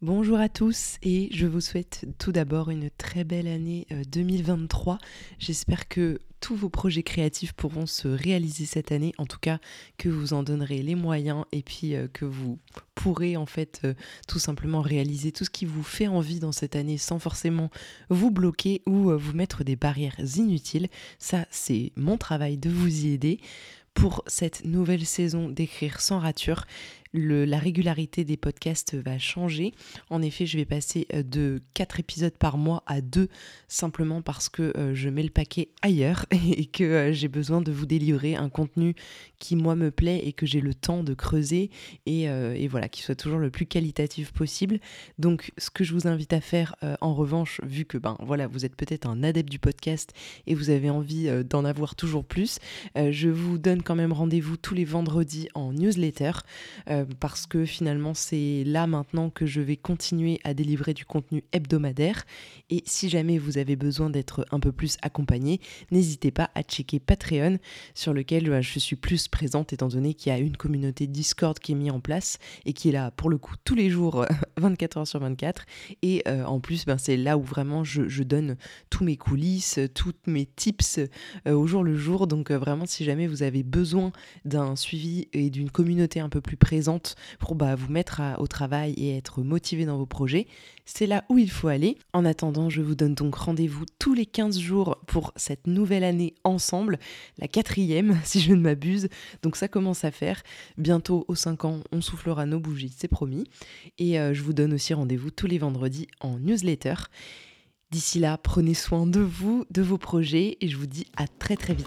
Bonjour à tous et je vous souhaite tout d'abord une très belle année 2023. Euh, J'espère que tous vos projets créatifs pourront se réaliser cette année, en tout cas que vous en donnerez les moyens et puis euh, que vous pourrez en fait euh, tout simplement réaliser tout ce qui vous fait envie dans cette année sans forcément vous bloquer ou vous mettre des barrières inutiles. Ça, c'est mon travail de vous y aider pour cette nouvelle saison d'écrire sans rature la régularité des podcasts va changer. En effet, je vais passer euh, de 4 épisodes par mois à 2 simplement parce que euh, je mets le paquet ailleurs et que euh, j'ai besoin de vous délivrer un contenu qui moi me plaît et que j'ai le temps de creuser et, voilà, qui soit toujours le plus qualitatif possible. Donc ce que je vous invite à faire en revanche, vu que ben voilà, vous êtes peut-être un adepte du podcast et vous avez envie d'en avoir toujours plus, je vous donne quand même rendez-vous tous les vendredis en newsletter. Parce que finalement c'est là maintenant que je vais continuer à délivrer du contenu hebdomadaire. Et si jamais vous avez besoin d'être un peu plus accompagné, n'hésitez pas à checker Patreon sur lequel euh, je suis plus présente étant donné qu'il y a une communauté Discord qui est mise en place et qui est là pour le coup tous les jours 24 heures sur 24. Et euh, en plus, ben, c'est là où vraiment je, donne tous mes coulisses, tous mes tips au jour le jour. Donc vraiment, si jamais vous avez besoin d'un suivi et d'une communauté un peu plus présente, pour bah, vous mettre au travail et être motivé dans vos projets, c'est là où il faut aller. En attendant, je vous donne donc rendez-vous tous les 15 jours pour cette nouvelle année ensemble, la quatrième si je ne m'abuse. Donc ça commence à faire. Bientôt aux 5 ans, on soufflera nos bougies, c'est promis. Et euh, je vous donne aussi rendez-vous tous les vendredis en newsletter. D'ici là, prenez soin de vous, de vos projets et je vous dis à très très vite.